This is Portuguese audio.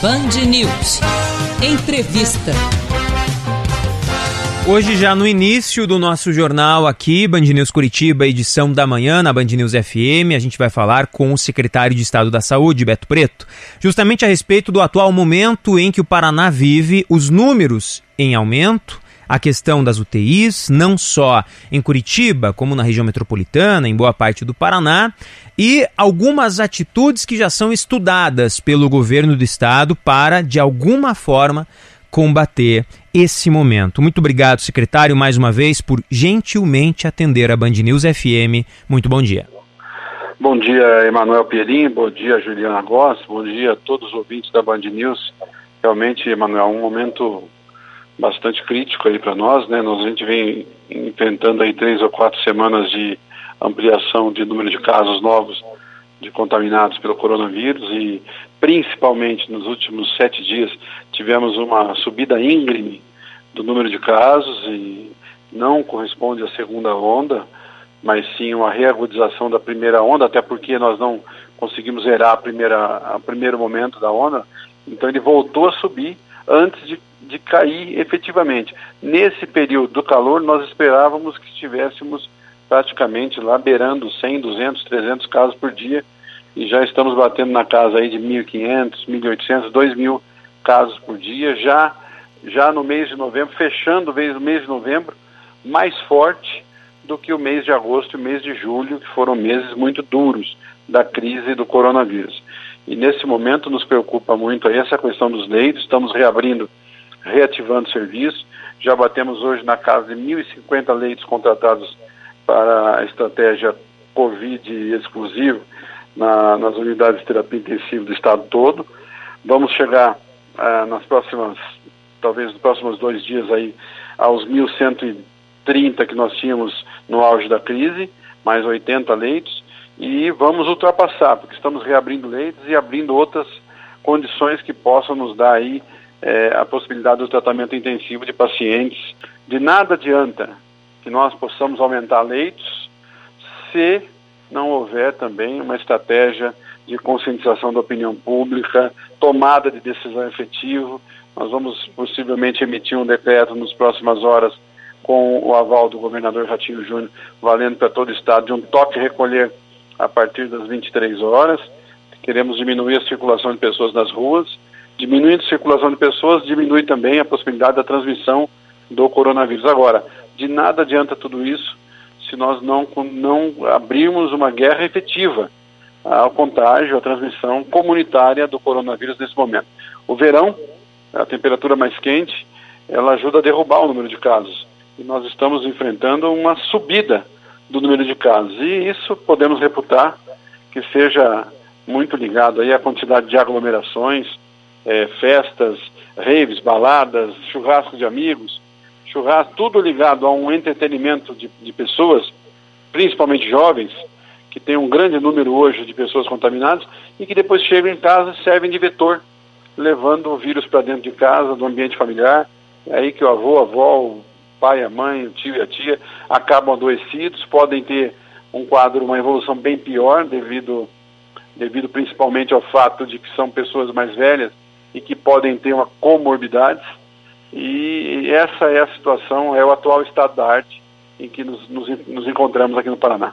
Band News. Entrevista. Hoje, já no início do nosso jornal aqui, Band News Curitiba, edição da manhã, na Band News FM, a gente vai falar com o secretário de Estado da Saúde, Beto Preto, justamente a respeito do atual momento em que o Paraná vive, os números em aumento a questão das UTIs, não só em Curitiba, como na região metropolitana, em boa parte do Paraná, e algumas atitudes que já são estudadas pelo governo do estado para, de alguma forma, combater esse momento. Muito obrigado, secretário, mais uma vez, por gentilmente atender a Band News FM. Muito bom dia. Bom dia, Emanuel Pierin, bom dia, Juliana Goss, bom dia a todos os ouvintes da Band News. Realmente, Emanuel, um momento bastante crítico aí para nós, né? Nós a gente vem enfrentando aí três ou quatro semanas de ampliação de número de casos novos de contaminados pelo coronavírus e principalmente nos últimos sete dias tivemos uma subida íngreme do número de casos e não corresponde à segunda onda, mas sim uma reagudização da primeira onda, até porque nós não conseguimos zerar a primeira, a primeiro momento da onda, então ele voltou a subir antes de de cair efetivamente. Nesse período do calor, nós esperávamos que estivéssemos praticamente lá beirando 100, 200, 300 casos por dia e já estamos batendo na casa aí de 1.500, 1.800, 2.000 casos por dia, já, já no mês de novembro, fechando o mês de novembro, mais forte do que o mês de agosto e o mês de julho, que foram meses muito duros da crise do coronavírus. E nesse momento nos preocupa muito essa questão dos leitos, estamos reabrindo reativando serviço. Já batemos hoje na casa de 1.050 leitos contratados para a estratégia Covid exclusivo na, nas unidades de terapia intensiva do estado todo. Vamos chegar ah, nas próximas, talvez nos próximos dois dias aí, aos 1.130 que nós tínhamos no auge da crise, mais 80 leitos, e vamos ultrapassar, porque estamos reabrindo leitos e abrindo outras condições que possam nos dar aí é, a possibilidade do tratamento intensivo de pacientes. De nada adianta que nós possamos aumentar leitos se não houver também uma estratégia de conscientização da opinião pública, tomada de decisão efetivo. Nós vamos possivelmente emitir um decreto nas próximas horas com o aval do governador Ratinho Júnior, valendo para todo o estado, de um toque recolher a partir das 23 horas. Queremos diminuir a circulação de pessoas nas ruas Diminuindo a circulação de pessoas, diminui também a possibilidade da transmissão do coronavírus. Agora, de nada adianta tudo isso se nós não, não abrirmos uma guerra efetiva ao contágio, à transmissão comunitária do coronavírus nesse momento. O verão, a temperatura mais quente, ela ajuda a derrubar o número de casos. E nós estamos enfrentando uma subida do número de casos. E isso podemos reputar que seja muito ligado aí à quantidade de aglomerações, é, festas, raves, baladas, churrasco de amigos, churrasco, tudo ligado a um entretenimento de, de pessoas, principalmente jovens, que tem um grande número hoje de pessoas contaminadas e que depois chegam em casa e servem de vetor, levando o vírus para dentro de casa, do ambiente familiar. É aí que o avô, a avó, o pai, a mãe, o tio e a tia acabam adoecidos, podem ter um quadro, uma evolução bem pior devido, devido principalmente ao fato de que são pessoas mais velhas e que podem ter uma comorbidades. E essa é a situação, é o atual estado da arte em que nos, nos, nos encontramos aqui no Paraná.